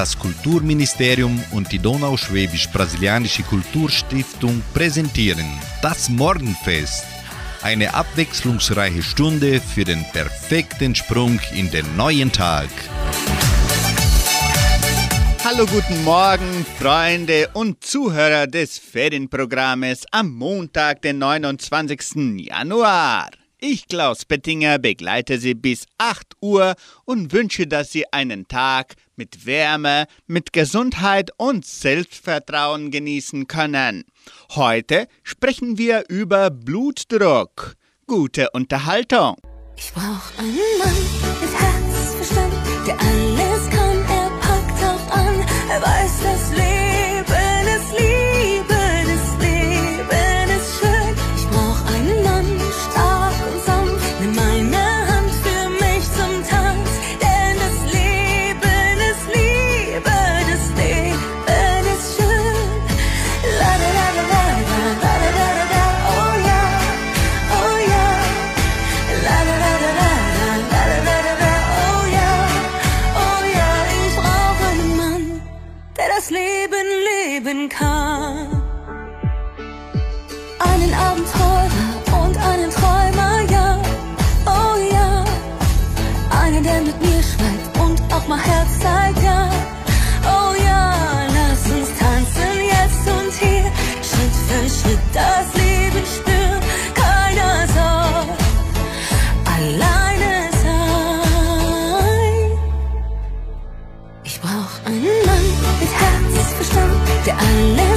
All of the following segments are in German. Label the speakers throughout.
Speaker 1: Das Kulturministerium und die Donauschwäbisch-Brasilianische Kulturstiftung präsentieren das Morgenfest. Eine abwechslungsreiche Stunde für den perfekten Sprung in den neuen Tag.
Speaker 2: Hallo, guten Morgen, Freunde und Zuhörer des Ferienprogrammes am Montag, den 29. Januar. Ich, Klaus Bettinger, begleite Sie bis 8 Uhr und wünsche, dass Sie einen Tag mit Wärme, mit Gesundheit und Selbstvertrauen genießen können. Heute sprechen wir über Blutdruck. Gute Unterhaltung.
Speaker 3: Ich brauch einen Mann mit Herzverstand, der alles kann, er packt auch an, er weiß das Leben.
Speaker 4: Alles wird gut. Du,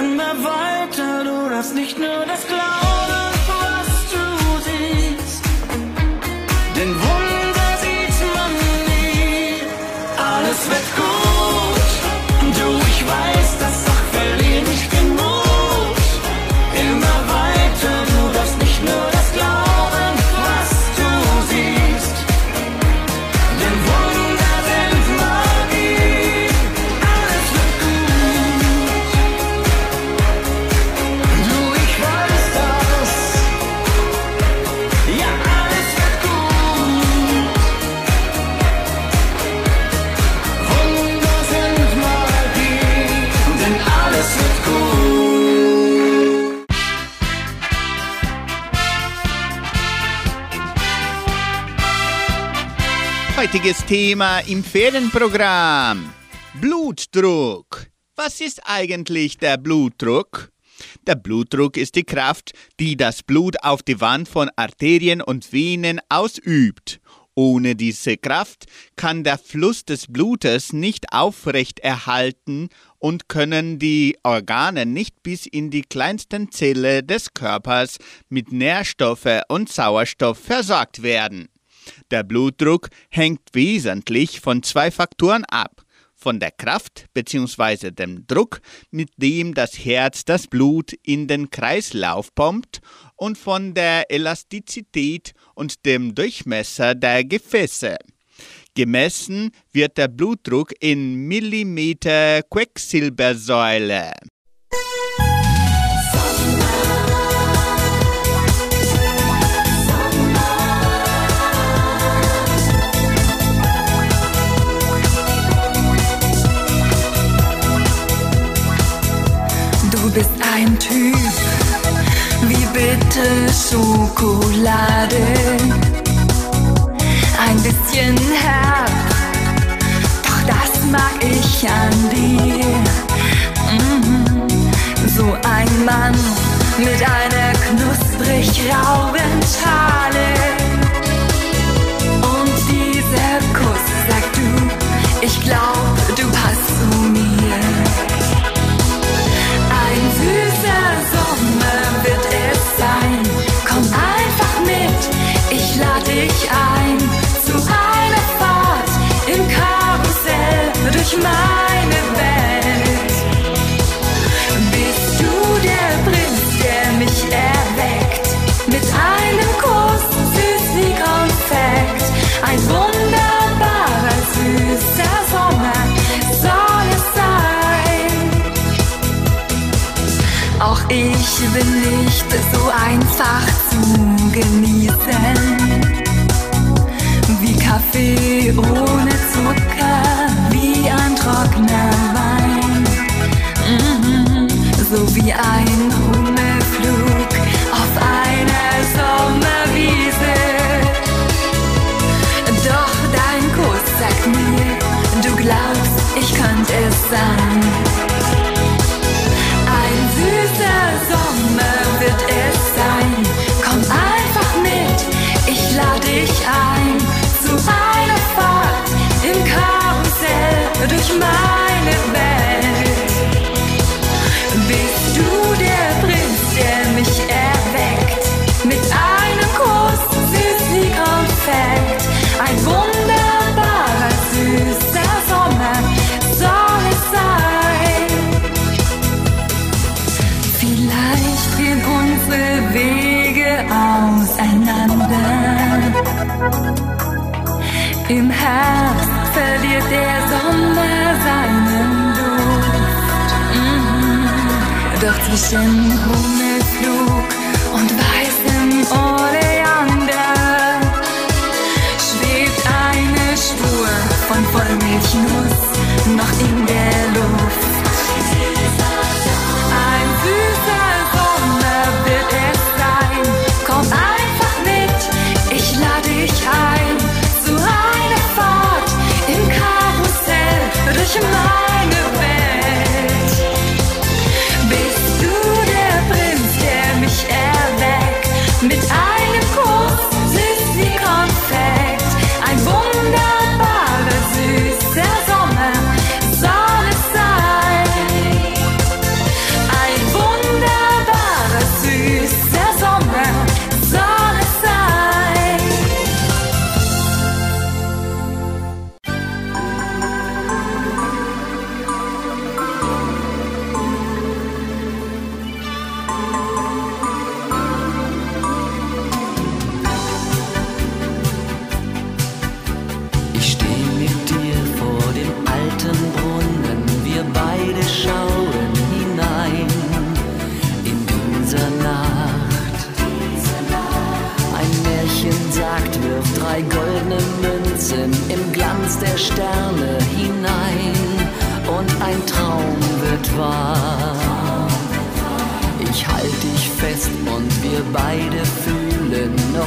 Speaker 5: Immer weiter, du darfst nicht nur das Glauben,
Speaker 2: Heutiges Thema im Ferienprogramm. Blutdruck. Was ist eigentlich der Blutdruck? Der Blutdruck ist die Kraft, die das Blut auf die Wand von Arterien und Venen ausübt. Ohne diese Kraft kann der Fluss des Blutes nicht aufrecht erhalten und können die Organe nicht bis in die kleinsten Zelle des Körpers mit Nährstoffe und Sauerstoff versorgt werden. Der Blutdruck hängt wesentlich von zwei Faktoren ab. Von der Kraft bzw. dem Druck, mit dem das Herz das Blut in den Kreislauf pumpt und von der Elastizität und dem Durchmesser der Gefäße. Gemessen wird der Blutdruck in Millimeter Quecksilbersäule.
Speaker 6: Ein Typ wie bitte Schokolade. Ein bisschen herb, doch das mag ich an dir. Mhm. So ein Mann mit einer knusprig rauen Schale. Und dieser Kuss sagt du, ich glaub, Durch meine Doch zwischen Hummelflug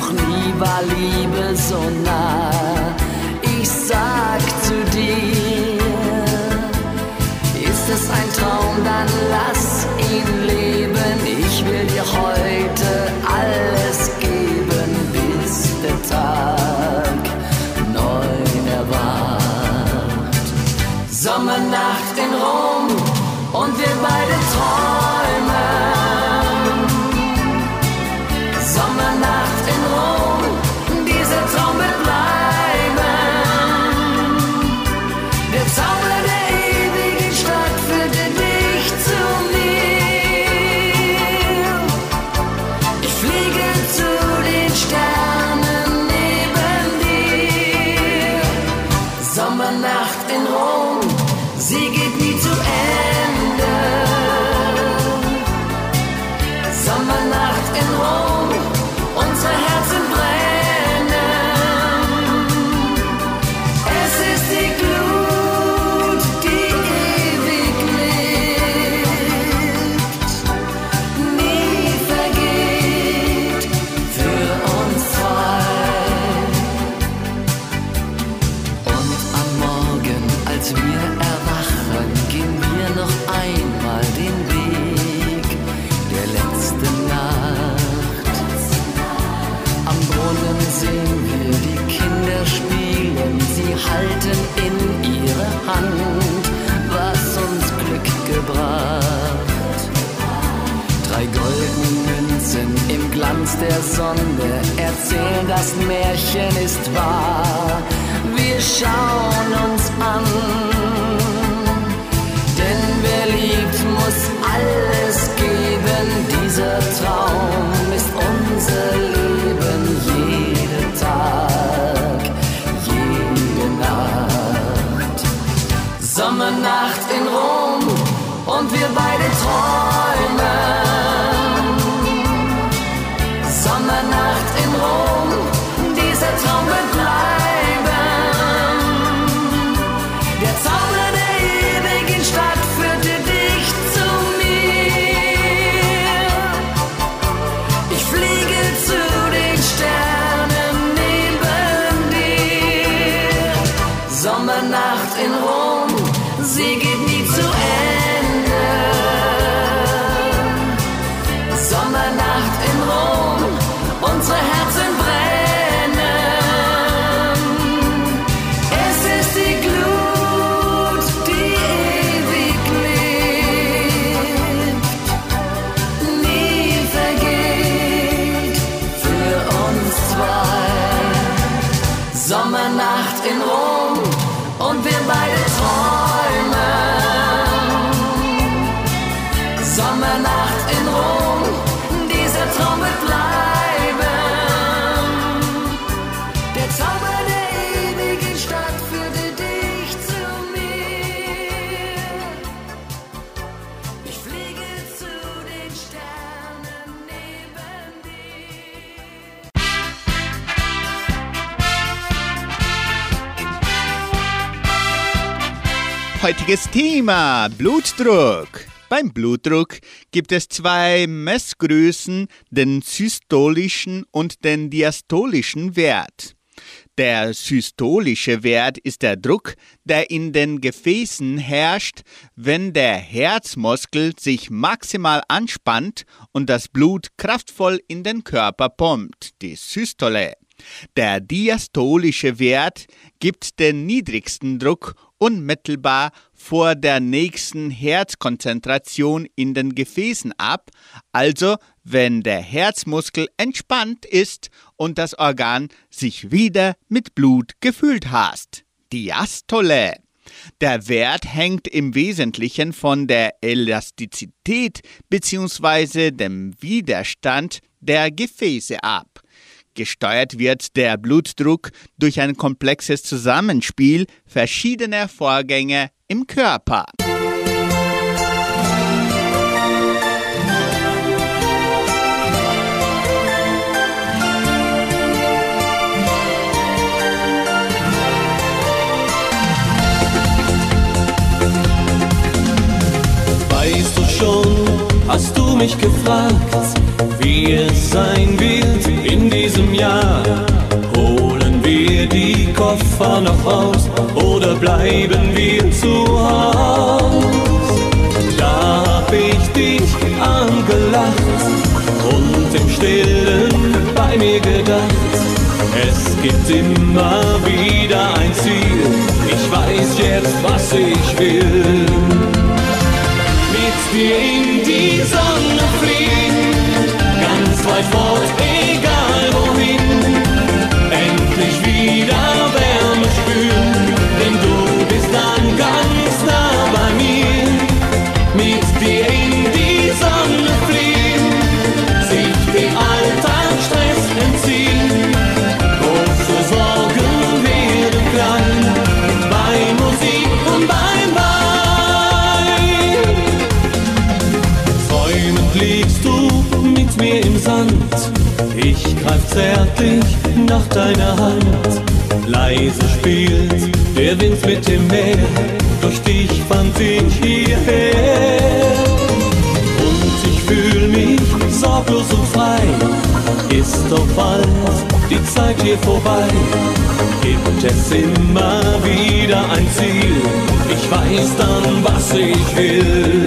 Speaker 6: noch
Speaker 7: nie war Liebe so nah. Sonne erzählen, das Märchen ist wahr. Wir schauen uns an, denn wer liebt, muss alles geben. Dieser Traum ist unser Leben,
Speaker 2: Heutiges Thema Blutdruck. Beim Blutdruck gibt es zwei Messgrößen, den systolischen und den diastolischen Wert. Der systolische Wert ist der Druck, der in den Gefäßen herrscht, wenn der Herzmuskel sich maximal anspannt und das Blut kraftvoll in den Körper pumpt, die Systole. Der diastolische Wert gibt den niedrigsten Druck unmittelbar vor der nächsten Herzkonzentration in den Gefäßen ab, also wenn der Herzmuskel entspannt ist und das Organ sich wieder mit Blut gefüllt hast. Diastole. Der Wert hängt im Wesentlichen von der Elastizität bzw. dem Widerstand der Gefäße ab. Gesteuert wird der Blutdruck durch ein komplexes Zusammenspiel verschiedener Vorgänge im Körper.
Speaker 5: Weißt du schon, mich gefragt, wie es sein wird in diesem Jahr. Holen wir die Koffer noch raus oder bleiben wir zu Haus? Da hab ich dich angelacht und im Stillen bei mir gedacht. Es gibt immer wieder ein Ziel, ich weiß jetzt, was ich will. Als wir in die Sonne fliegen, ganz weit fort in sich will.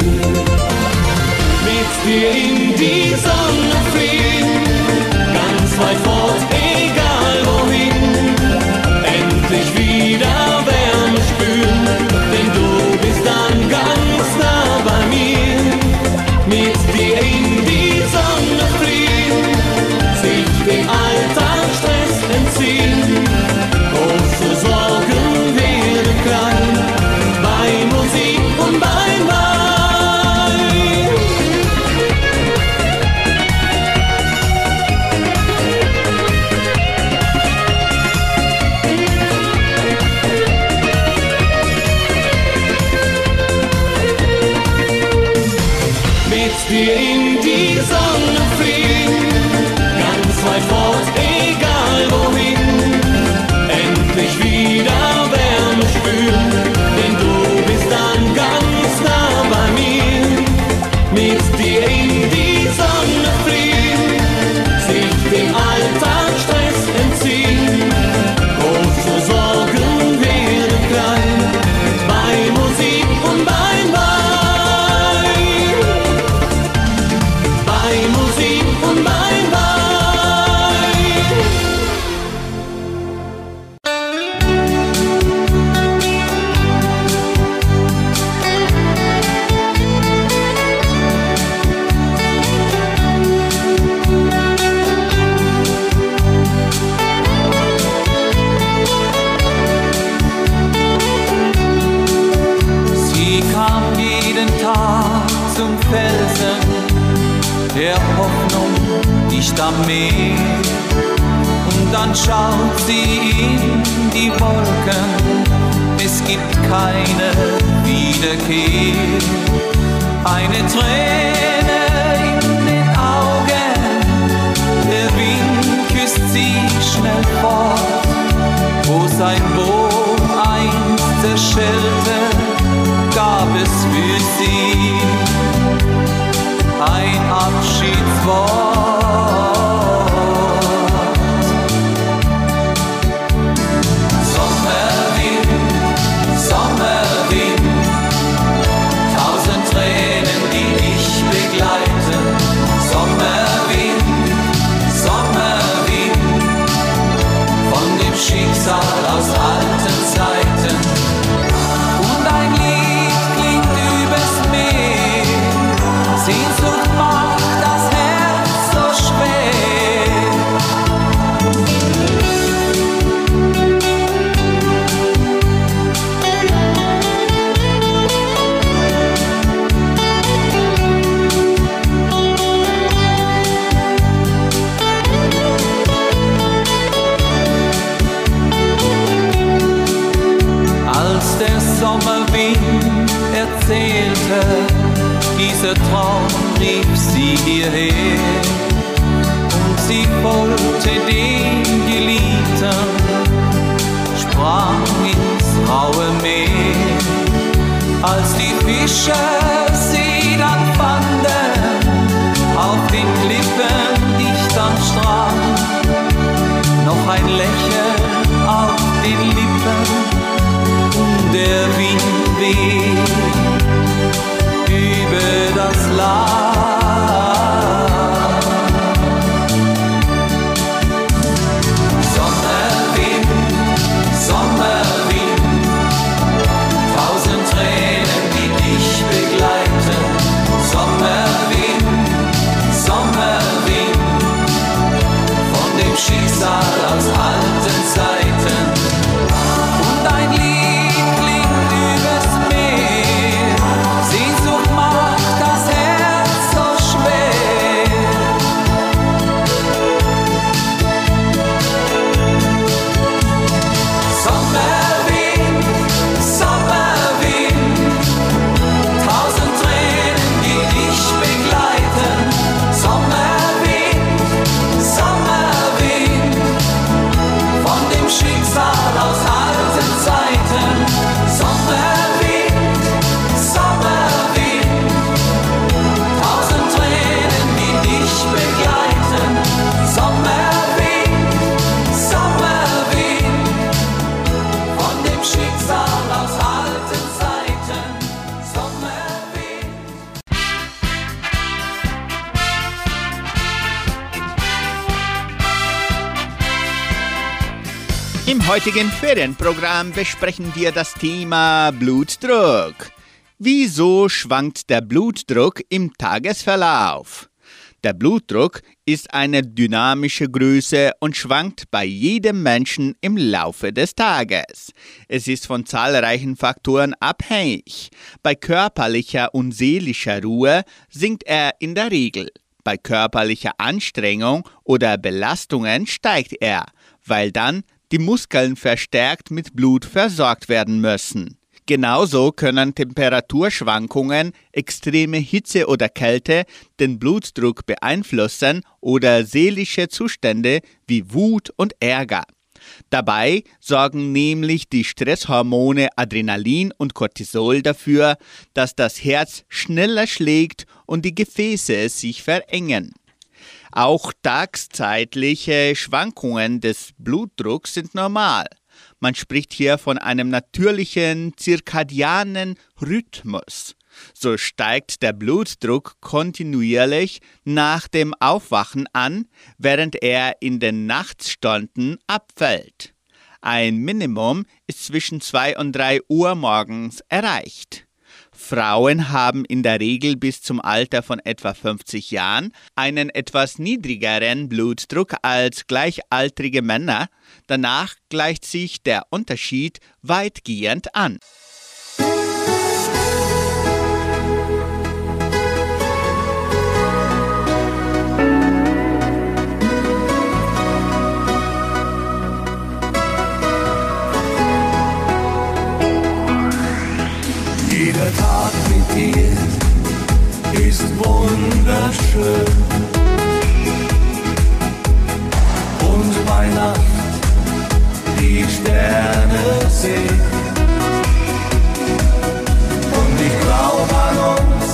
Speaker 2: Heutigen Ferienprogramm besprechen wir das Thema Blutdruck. Wieso schwankt der Blutdruck im Tagesverlauf? Der Blutdruck ist eine dynamische Größe und schwankt bei jedem Menschen im Laufe des Tages. Es ist von zahlreichen Faktoren abhängig. Bei körperlicher und seelischer Ruhe sinkt er in der Regel. Bei körperlicher Anstrengung oder Belastungen steigt er, weil dann die Muskeln verstärkt mit Blut versorgt werden müssen. Genauso können Temperaturschwankungen, extreme Hitze oder Kälte den Blutdruck beeinflussen oder seelische Zustände wie Wut und Ärger. Dabei sorgen nämlich die Stresshormone Adrenalin und Cortisol dafür, dass das Herz schneller schlägt und die Gefäße sich verengen. Auch tagszeitliche Schwankungen des Blutdrucks sind normal. Man spricht hier von einem natürlichen zirkadianen Rhythmus. So steigt der Blutdruck kontinuierlich nach dem Aufwachen an, während er in den Nachtstunden abfällt. Ein Minimum ist zwischen 2 und 3 Uhr morgens erreicht. Frauen haben in der Regel bis zum Alter von etwa 50 Jahren einen etwas niedrigeren Blutdruck als gleichaltrige Männer. Danach gleicht sich der Unterschied weitgehend an.
Speaker 5: Dir ist wunderschön. Und bei Nacht die Sterne sehen. Und ich glaube an uns,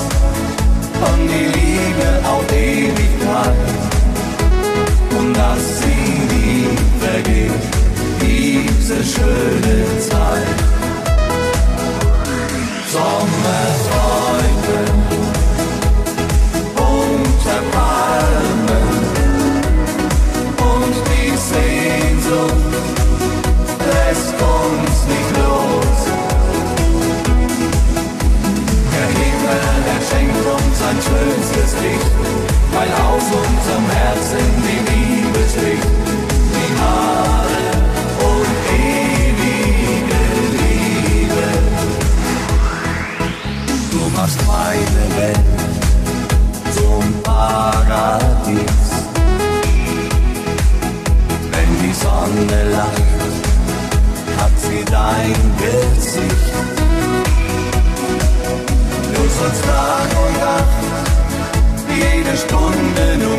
Speaker 5: an die Liebe auf Ewigkeit. Und dass sie nie vergeht, diese schöne Zeit. Sommerträumen unserem Herzen die Liebe spricht. Die Haare und ewige Liebe. Du machst meine Welt zum Paradies. Wenn die Sonne lacht, hat sie dein Gesicht. Du sollst Tag und Nacht, jede Stunde nur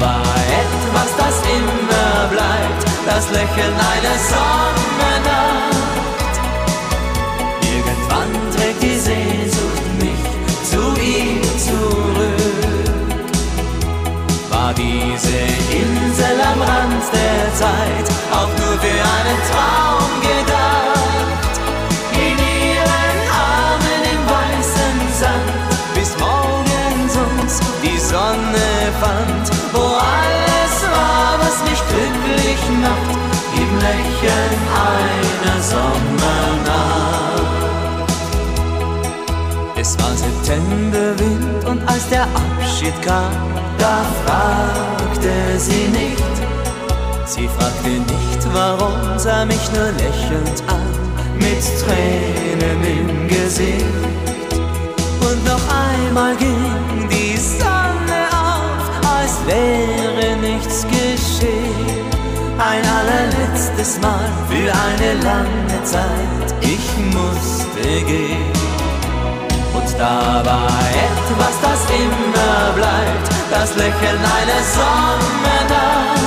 Speaker 8: war etwas, das immer bleibt, das Lächeln einer Sommernacht. Irgendwann trägt die Sehnsucht mich zu ihm zurück. War diese Insel am Rand der Zeit auch nur für einen Traum gedacht? Abschied kam, da fragte sie nicht. Sie fragte nicht, warum, sah mich nur lächelnd an, mit Tränen im Gesicht. Und noch einmal ging die Sonne auf, als wäre nichts geschehen. Ein allerletztes Mal für eine lange Zeit, ich musste gehen. Und da war etwas, das immer bleibt, das Lächeln einer Sommernacht.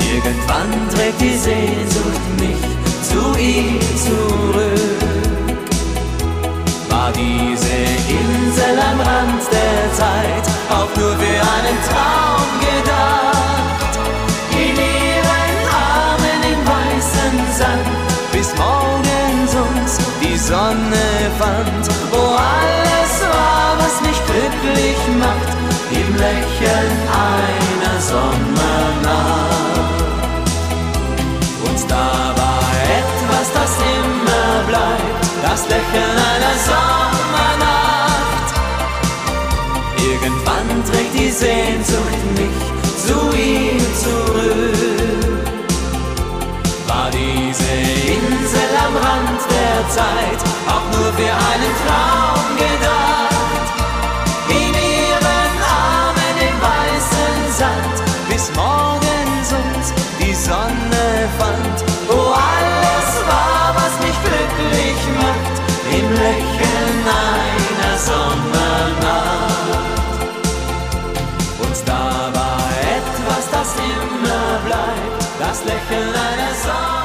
Speaker 8: Irgendwann trägt die Sehnsucht mich zu ihm zurück. War diese Insel am Rand der Zeit auch nur für einen Traum Sonne fand, wo alles war, was mich glücklich macht, im Lächeln einer Sommernacht. Und da war etwas, das immer bleibt, das Lächeln einer Sommernacht. Irgendwann trägt die Sehnsucht mich zu ihm Zeit auch nur für einen Traum gedacht? In ihren Armen im weißen Sand, bis morgens uns die Sonne fand, wo alles war, was mich glücklich macht, im Lächeln einer Sommernacht. Und da war etwas, das immer bleibt, das Lächeln einer Sommernacht.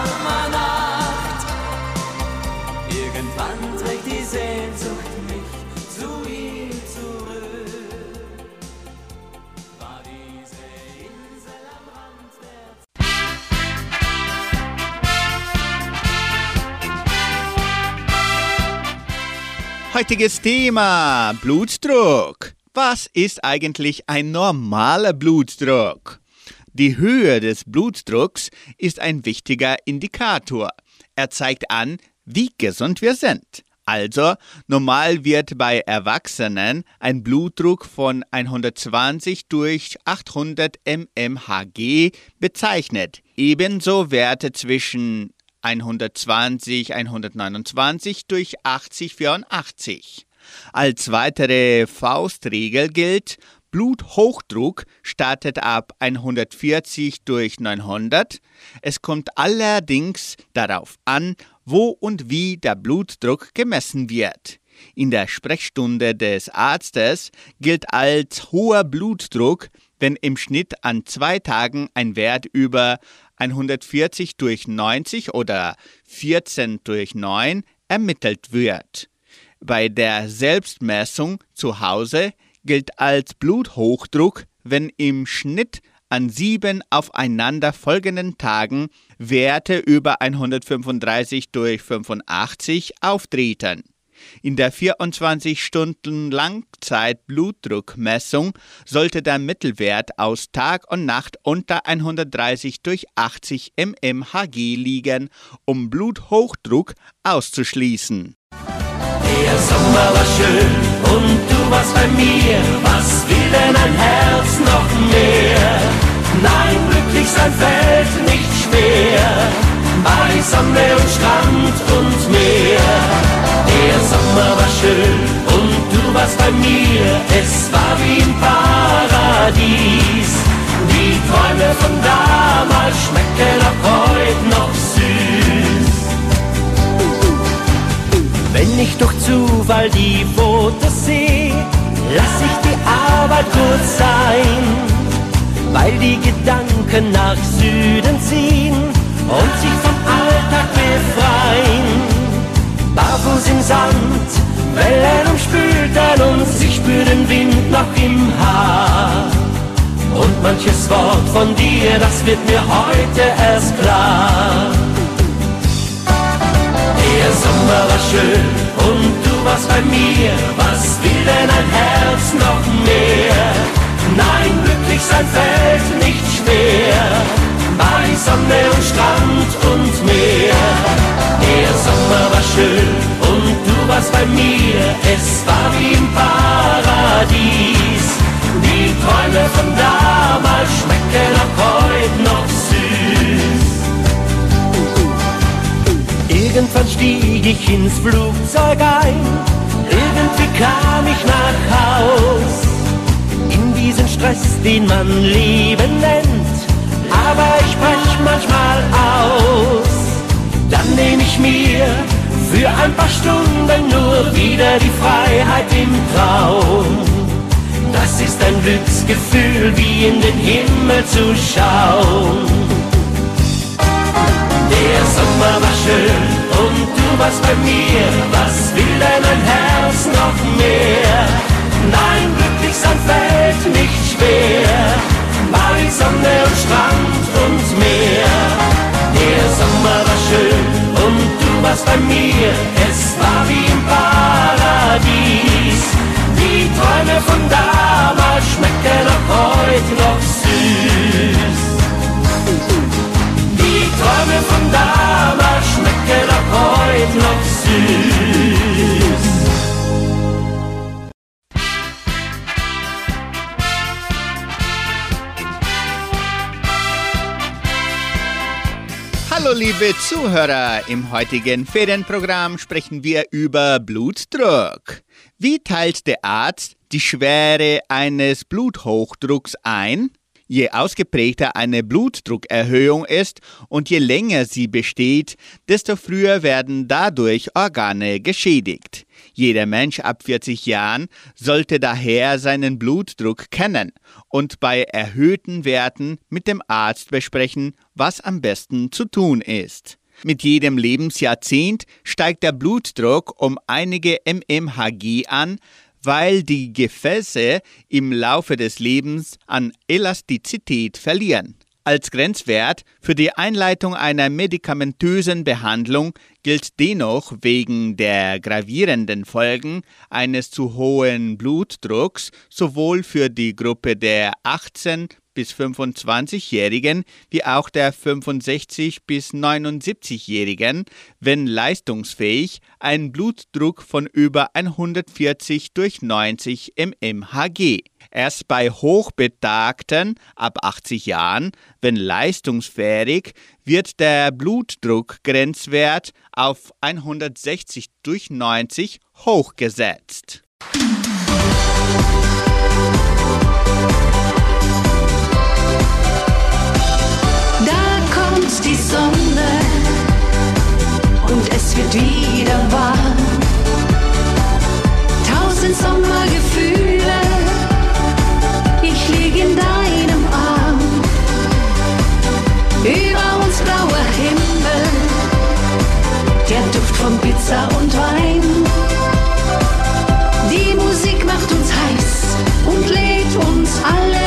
Speaker 2: Heutiges Thema Blutdruck. Was ist eigentlich ein normaler Blutdruck? Die Höhe des Blutdrucks ist ein wichtiger Indikator. Er zeigt an, wie gesund wir sind. Also, normal wird bei Erwachsenen ein Blutdruck von 120 durch 800 mmHg bezeichnet. Ebenso Werte zwischen 120 129 durch 80 84. Als weitere Faustregel gilt, Bluthochdruck startet ab 140 durch 900. Es kommt allerdings darauf an, wo und wie der Blutdruck gemessen wird. In der Sprechstunde des Arztes gilt als hoher Blutdruck, wenn im Schnitt an zwei Tagen ein Wert über 140 durch 90 oder 14 durch 9 ermittelt wird. Bei der Selbstmessung zu Hause gilt als Bluthochdruck, wenn im Schnitt an sieben aufeinanderfolgenden Tagen Werte über 135 durch 85 auftreten. In der 24 Stunden Langzeit-Blutdruckmessung sollte der Mittelwert aus Tag und Nacht unter 130 durch 80 mmHg liegen, um Bluthochdruck auszuschließen.
Speaker 9: Der Sommer war schön und du warst bei mir. Was will denn ein Herz noch mehr? Nein, glücklich sein fällt nicht schwer. Bei Sonne und Strand und Meer. Der Sommer war schön und du warst bei mir. Es war wie im Paradies. Die Träume von damals schmecken auch heute noch süß. Wenn ich durch Zufall die Fotos sehe, lass ich die Arbeit kurz sein, weil die Gedanken nach Süden ziehen und sich vom Alltag befreien. Barfuß im Sand, Wellen umspülten uns, ich spür den Wind noch im Haar. Und manches Wort von dir, das wird mir heute erst klar. Der Sommer war schön und du warst bei mir. Was will denn ein Herz noch mehr? Nein, glücklich sein fällt nicht schwer. Bei Sonne und Strand und Meer. Der Sommer war schön und du warst bei mir. Es war wie im Paradies. Die Träume von damals schmecken auch heute noch süß. Irgendwann stieg ich ins Flugzeug ein, irgendwie kam ich nach Haus. In diesen Stress, den man Leben nennt, aber ich brech manchmal aus. Dann nehme ich mir für ein paar Stunden nur wieder die Freiheit im Traum. Das ist ein Glücksgefühl, wie in den Himmel zu schauen. Der Sommer war schön und du warst bei mir. Was will denn ein Herz noch mehr? Nein, glücklich sein fällt nicht schwer. Bei Sonne und Strand und Meer. Der Sommer war schön und du warst bei mir. Es war wie im Paradies. Die Träume von damals schmecken auch heute noch süß. Die Träume von damals schmecken auch heute noch süß.
Speaker 2: Hallo liebe Zuhörer, im heutigen Ferienprogramm sprechen wir über Blutdruck. Wie teilt der Arzt die Schwere eines Bluthochdrucks ein? Je ausgeprägter eine Blutdruckerhöhung ist und je länger sie besteht, desto früher werden dadurch Organe geschädigt. Jeder Mensch ab 40 Jahren sollte daher seinen Blutdruck kennen und bei erhöhten Werten mit dem Arzt besprechen, was am besten zu tun ist. Mit jedem Lebensjahrzehnt steigt der Blutdruck um einige mmHg an, weil die Gefäße im Laufe des Lebens an Elastizität verlieren. Als Grenzwert für die Einleitung einer medikamentösen Behandlung gilt dennoch wegen der gravierenden Folgen eines zu hohen Blutdrucks sowohl für die Gruppe der 18 bis bis 25-Jährigen wie auch der 65 bis 79-Jährigen, wenn leistungsfähig, einen Blutdruck von über 140 durch 90 mmHg. Erst bei Hochbetagten ab 80 Jahren, wenn leistungsfähig, wird der Blutdruckgrenzwert auf 160 durch 90 hochgesetzt.
Speaker 6: Kommt die Sonne und es wird wieder warm. Tausend Sommergefühle, ich lieg in deinem Arm. Über uns blauer Himmel, der Duft von Pizza und Wein. Die Musik macht uns heiß und lädt uns alle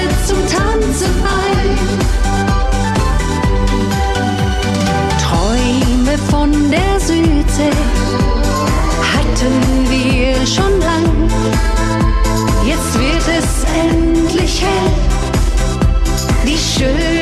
Speaker 6: Südsee hatten wir schon lang. Jetzt wird es endlich hell. Die schöne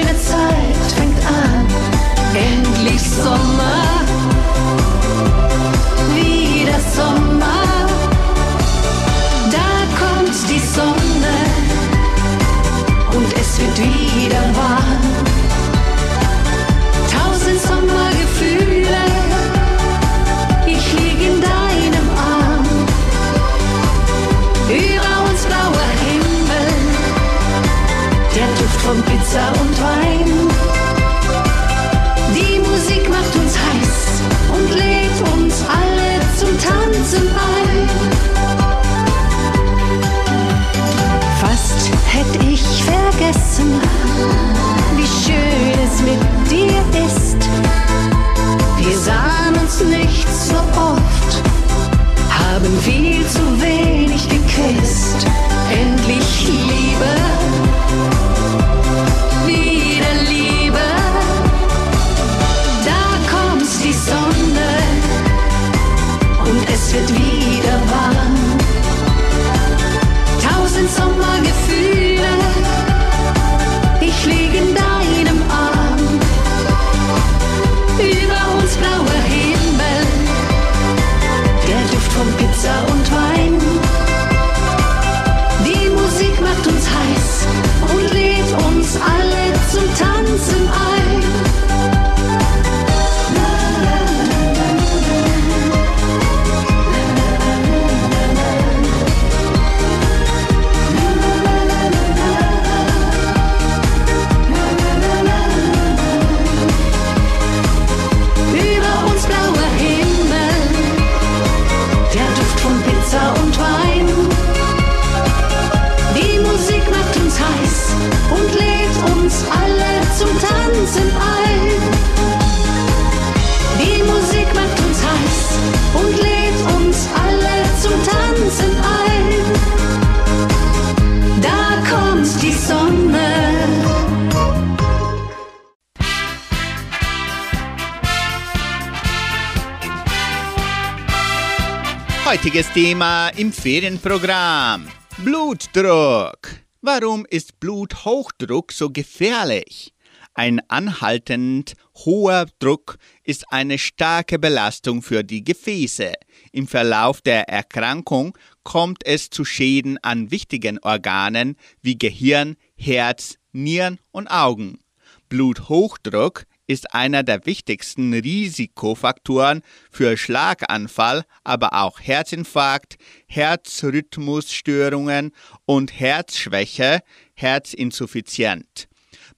Speaker 2: Heutiges Thema im Ferienprogramm. Blutdruck. Warum ist Bluthochdruck so gefährlich? Ein anhaltend hoher Druck ist eine starke Belastung für die Gefäße. Im Verlauf der Erkrankung kommt es zu Schäden an wichtigen Organen wie Gehirn, Herz, Nieren und Augen. Bluthochdruck ist einer der wichtigsten Risikofaktoren für Schlaganfall, aber auch Herzinfarkt, Herzrhythmusstörungen und Herzschwäche, Herzinsuffizienz.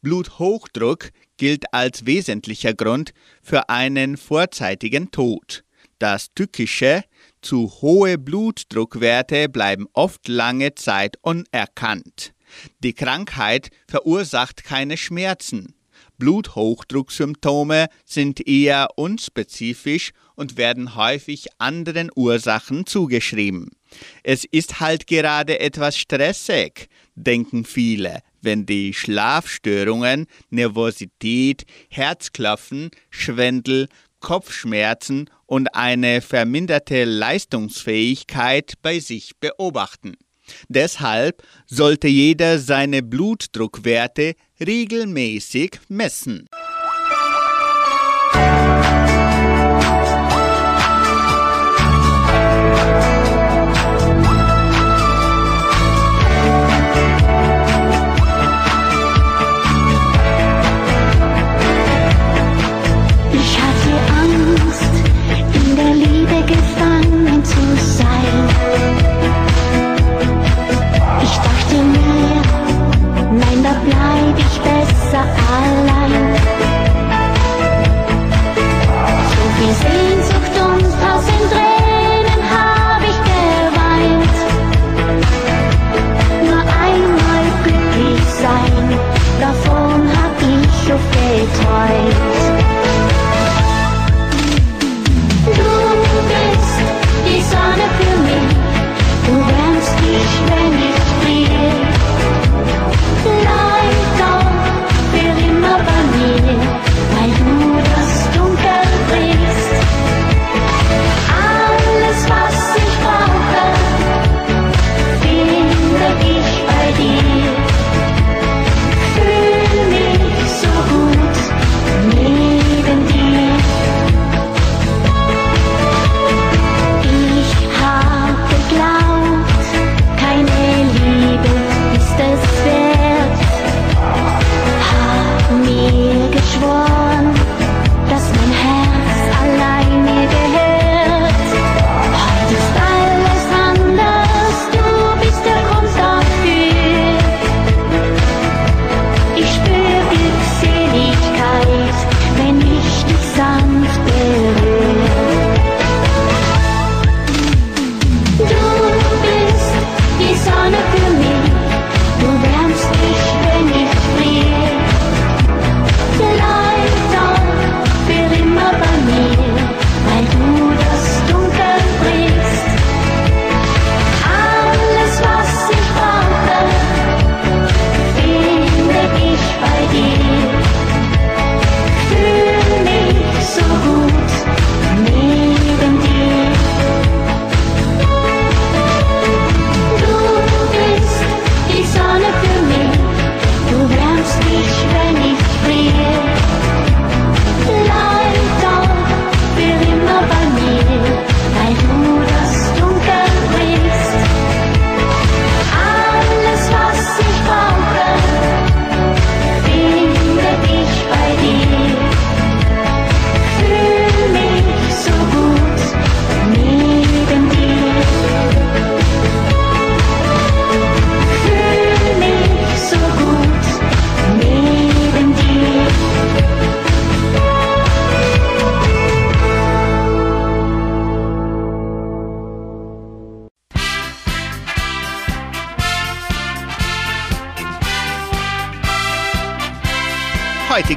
Speaker 2: Bluthochdruck gilt als wesentlicher Grund für einen vorzeitigen Tod. Das Tückische, zu hohe Blutdruckwerte bleiben oft lange Zeit unerkannt. Die Krankheit verursacht keine Schmerzen. Bluthochdrucksymptome sind eher unspezifisch und werden häufig anderen Ursachen zugeschrieben. Es ist halt gerade etwas stressig, denken viele, wenn die Schlafstörungen, Nervosität, Herzklopfen, Schwindel, Kopfschmerzen und eine verminderte Leistungsfähigkeit bei sich beobachten.
Speaker 10: Deshalb sollte jeder seine Blutdruckwerte regelmäßig messen.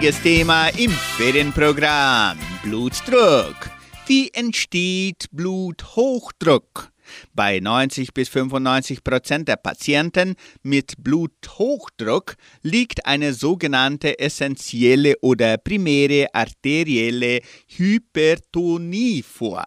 Speaker 10: Heutiges Thema im Ferienprogramm Blutdruck. Wie entsteht Bluthochdruck? Bei 90 bis 95 Prozent der Patienten mit Bluthochdruck liegt eine sogenannte essentielle oder primäre arterielle Hypertonie vor.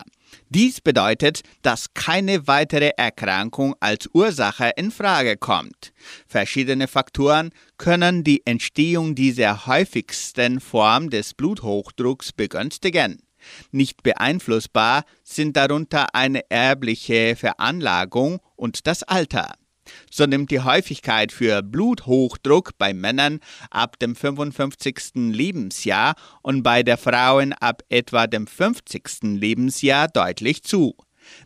Speaker 10: Dies bedeutet, dass keine weitere Erkrankung als Ursache in Frage kommt. Verschiedene Faktoren können die Entstehung dieser häufigsten Form des Bluthochdrucks begünstigen. Nicht beeinflussbar sind darunter eine erbliche Veranlagung und das Alter. So nimmt die Häufigkeit für Bluthochdruck bei Männern ab dem 55. Lebensjahr und bei der Frauen ab etwa dem 50. Lebensjahr deutlich zu.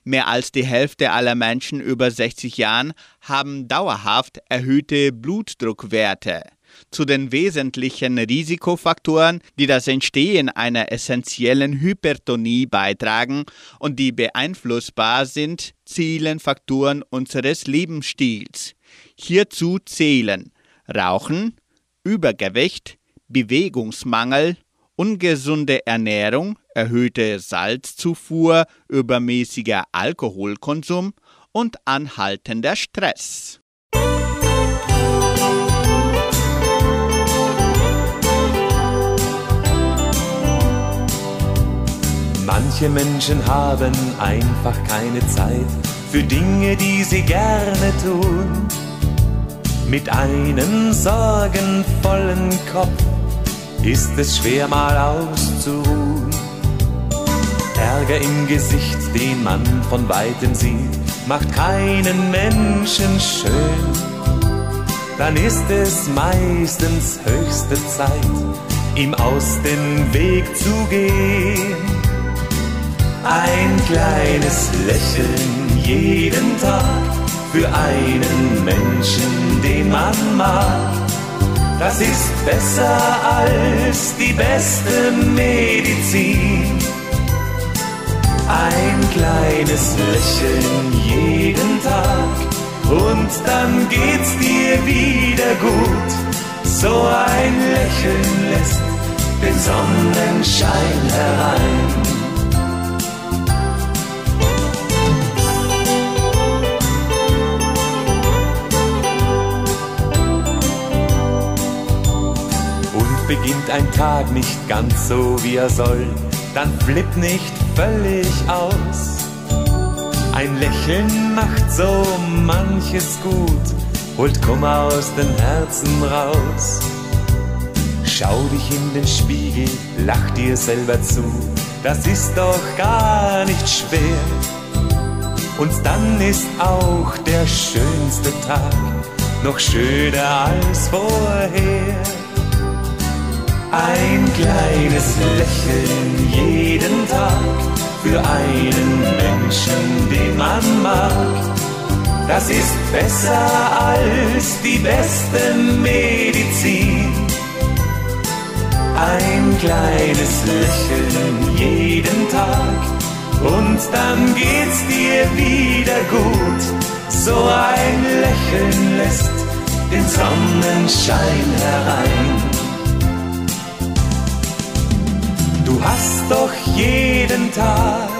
Speaker 10: Mehr als die Hälfte aller Menschen über 60 Jahren haben dauerhaft erhöhte Blutdruckwerte. Zu den wesentlichen Risikofaktoren, die das Entstehen einer essentiellen Hypertonie beitragen und die beeinflussbar sind, zählen Faktoren unseres Lebensstils. Hierzu zählen Rauchen, Übergewicht, Bewegungsmangel, ungesunde Ernährung, erhöhte Salzzufuhr, übermäßiger Alkoholkonsum und anhaltender Stress.
Speaker 11: Manche Menschen haben einfach keine Zeit für Dinge, die sie gerne tun. Mit einem sorgenvollen Kopf ist es schwer mal auszuruhen. Ärger im Gesicht, den man von weitem sieht, macht keinen Menschen schön. Dann ist es meistens höchste Zeit, ihm aus dem Weg zu gehen. Ein kleines Lächeln jeden Tag für einen Menschen, den man mag. Das ist besser als die beste Medizin. Ein kleines Lächeln jeden Tag und dann geht's dir wieder gut. So ein Lächeln lässt den Sonnenschein herein. Beginnt ein Tag nicht ganz so wie er soll, dann flipp nicht völlig aus. Ein Lächeln macht so manches gut, holt Kummer aus dem Herzen raus. Schau dich in den Spiegel, lach dir selber zu, das ist doch gar nicht schwer. Und dann ist auch der schönste Tag noch schöner als vorher. Ein kleines Lächeln jeden Tag für einen Menschen, den man mag. Das ist besser als die beste Medizin. Ein kleines Lächeln jeden Tag und dann geht's dir wieder gut. So ein Lächeln lässt den Sonnenschein herein. Du hast doch jeden Tag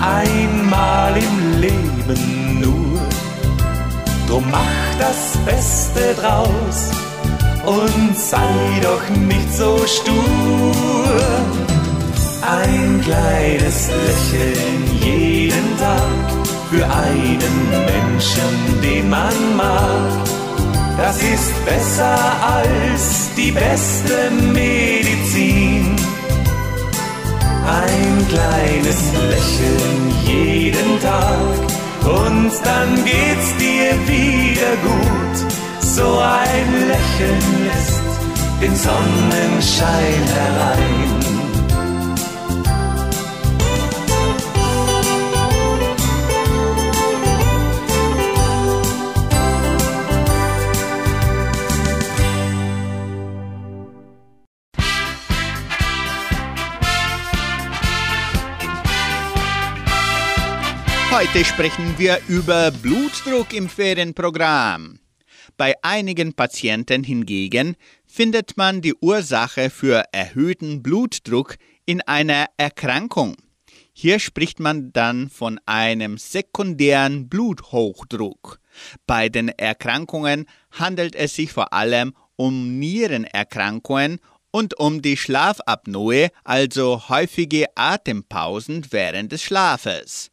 Speaker 11: einmal im Leben nur. Drum mach das Beste draus und sei doch nicht so stur. Ein kleines Lächeln jeden Tag für einen Menschen, den man mag. Das ist besser als die beste Medizin. Ein kleines Lächeln jeden Tag und dann geht's dir wieder gut. So ein Lächeln lässt den Sonnenschein herein.
Speaker 2: Heute sprechen wir über Blutdruck im Ferienprogramm. Bei einigen Patienten hingegen findet man die Ursache für erhöhten Blutdruck in einer Erkrankung. Hier spricht man dann von einem sekundären Bluthochdruck. Bei den Erkrankungen handelt es sich vor allem um Nierenerkrankungen und um die Schlafapnoe, also häufige Atempausen während des Schlafes.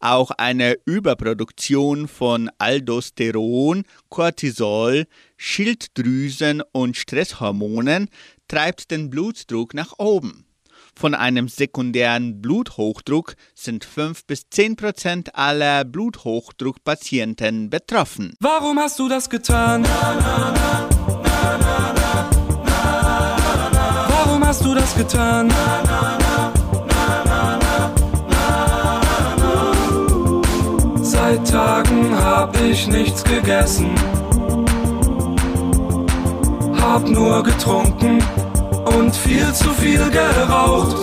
Speaker 2: Auch eine Überproduktion von Aldosteron, Cortisol, Schilddrüsen und Stresshormonen treibt den Blutdruck nach oben. Von einem sekundären Bluthochdruck sind 5 bis 10 Prozent aller Bluthochdruckpatienten betroffen.
Speaker 12: Warum hast du das getan? Warum hast du das getan? Seit Tagen hab ich nichts gegessen. Hab nur getrunken und viel zu viel geraucht.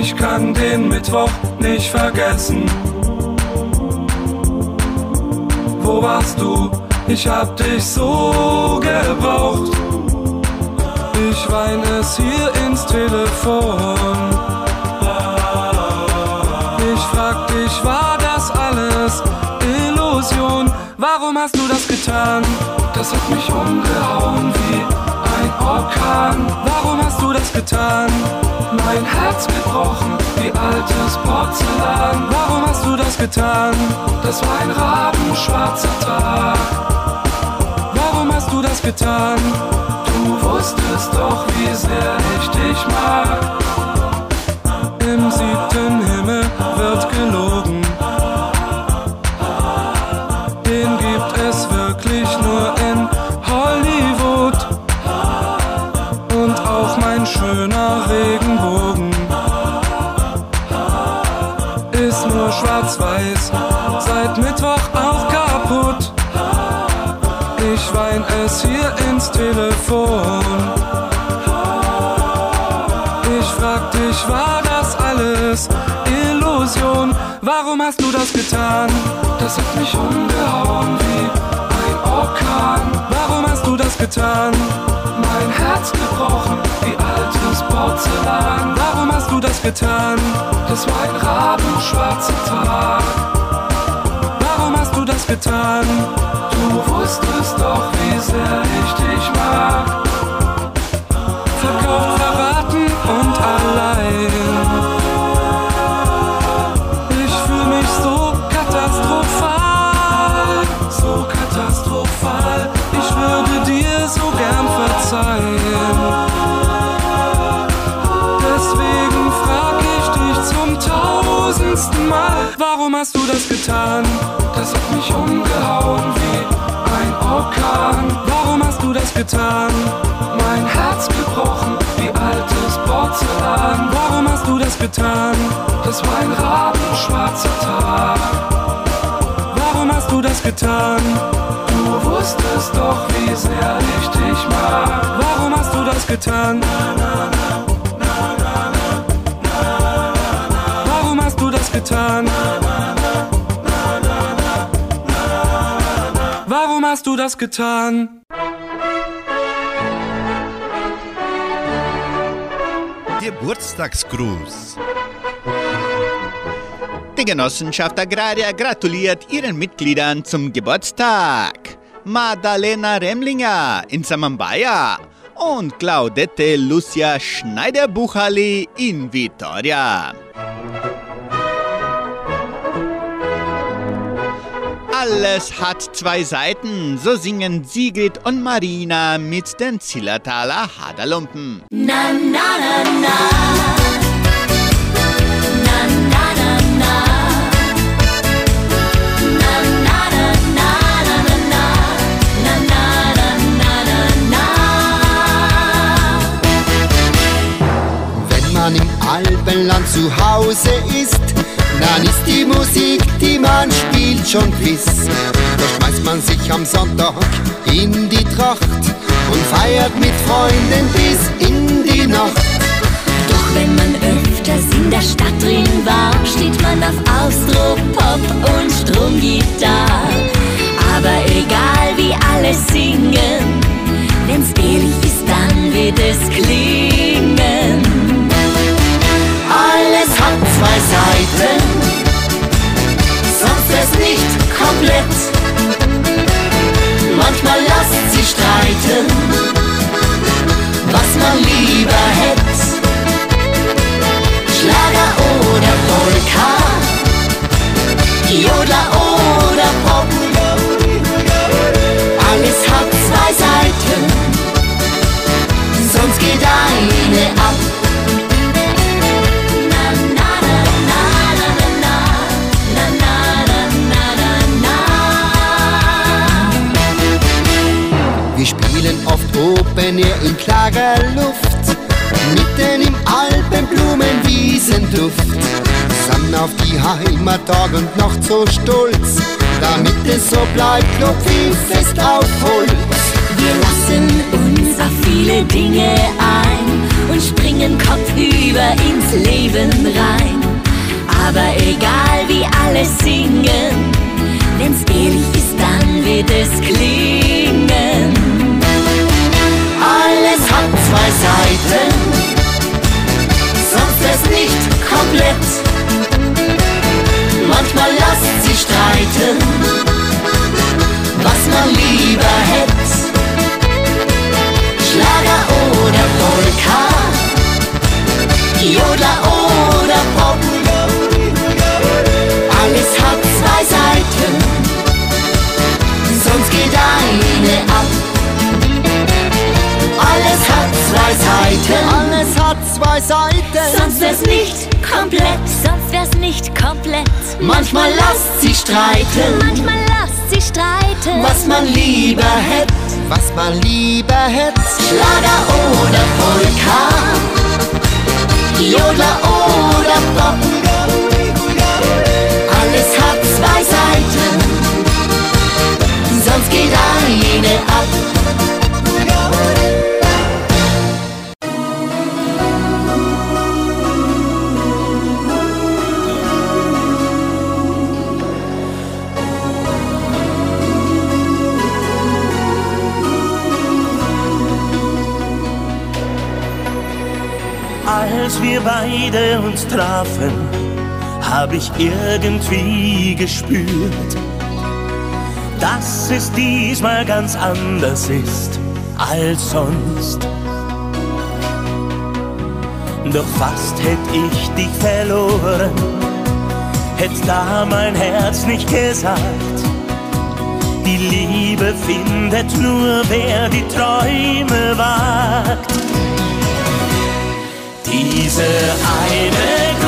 Speaker 12: Ich kann den Mittwoch nicht vergessen. Wo warst du? Ich hab dich so gebraucht. Ich weine es hier ins Telefon. Warum hast du das getan? Das hat mich umgehauen wie ein Orkan. Warum hast du das getan? Mein Herz gebrochen wie altes Porzellan. Warum hast du das getan? Das war ein rabenschwarzer Tag. Warum hast du das getan? Du wusstest doch, wie sehr ich dich mag. Im siebten Himmel wird gelogen. Hast du das getan? Das hat mich umgehauen wie ein Orkan. Warum hast du das getan? Mein Herz gebrochen wie altes Porzellan. Warum hast du das getan? Das war ein rabenschwarzer Tag. Warum hast du das getan? Du wusstest doch, wie sehr ich dich mag. Getan? Das hat mich umgehauen wie ein Orkan. Warum hast du das getan? Mein Herz gebrochen wie altes Porzellan. Warum hast du das getan? Das war ein rabenschwarzer Tag. Warum hast du das getan? Du wusstest doch, wie sehr ich dich mag. Warum hast du das getan? Warum das getan?
Speaker 1: Geburtstagsgruß.
Speaker 2: Die Genossenschaft Agraria gratuliert ihren Mitgliedern zum Geburtstag. Madalena Remlinger in Samambaya und Claudette Lucia Schneider-Buchali in Vitoria. Alles hat zwei Seiten, so singen Sigrid und Marina mit den Zillertaler Haderlumpen.
Speaker 13: Na, na, na, na.
Speaker 14: Wenn man im Alpenland zu Hause ist, dann ist die Musik, die man spielt, schon Quiz. Da schmeißt man sich am Sonntag in die Tracht und feiert mit Freunden bis in die Nacht.
Speaker 13: Doch wenn man öfters in der Stadt drin war, steht man auf Austro, Pop und Stromgitarre. Aber egal wie alle singen, wenn's ehrlich ist, dann wird es klingen.
Speaker 14: Zwei Seiten, sonst es nicht komplett. Air in klarer Luft, mitten im Alpenblumenwiesenduft. Sind auf die Heimattage und noch so stolz, damit es so bleibt, klopf ich fest auf Holz.
Speaker 13: Wir lassen uns auf viele Dinge ein und springen kopfüber ins Leben rein. Aber egal wie alle singen, wenn's ehrlich ist, dann wird es klingen
Speaker 14: hat zwei Seiten, sonst ist nicht komplett. Manchmal lasst sie streiten, was man lieber hätte. Schlager oder Polka, Jodler oder Pop. Alles hat zwei Seiten, sonst geht eine alles hat zwei Seiten.
Speaker 13: Sonst wär's nicht komplett. Sonst wär's nicht komplett.
Speaker 14: Manchmal lasst sie streiten.
Speaker 13: Manchmal lasst sie streiten.
Speaker 14: Was man lieber hätt, was man lieber hätt. Schlager oder Polka, Jodler oder Pop.
Speaker 8: Uns trafen, hab ich irgendwie gespürt, dass es diesmal ganz anders ist als sonst. Doch fast hätt ich dich verloren, hätt da mein Herz nicht gesagt. Die Liebe findet nur, wer die Träume wagt. Diese eine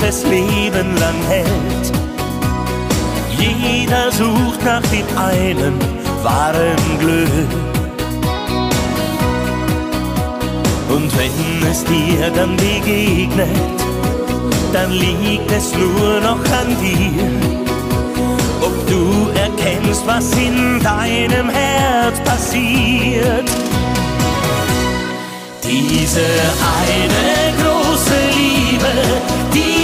Speaker 8: ganzes Leben lang hält. Jeder sucht nach dem einen wahren Glück. Und wenn es dir dann begegnet, dann liegt es nur noch an dir. Ob du erkennst, was in deinem Herz passiert. Diese eine große Liebe, die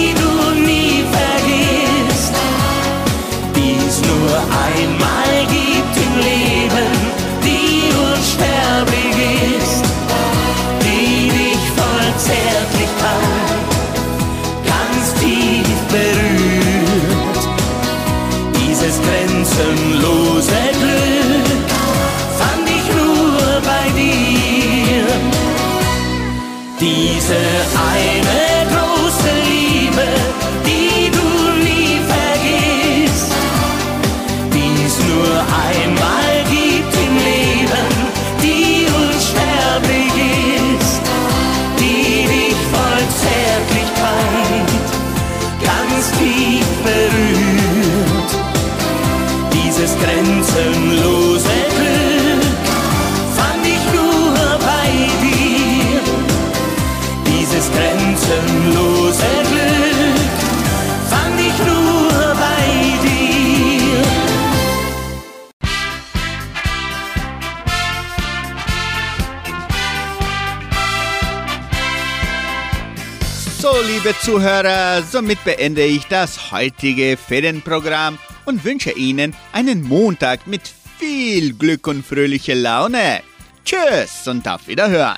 Speaker 2: liebe Zuhörer, somit beende ich das heutige Ferienprogramm und wünsche Ihnen einen Montag mit viel Glück und fröhlicher Laune. Tschüss und auf Wiederhören.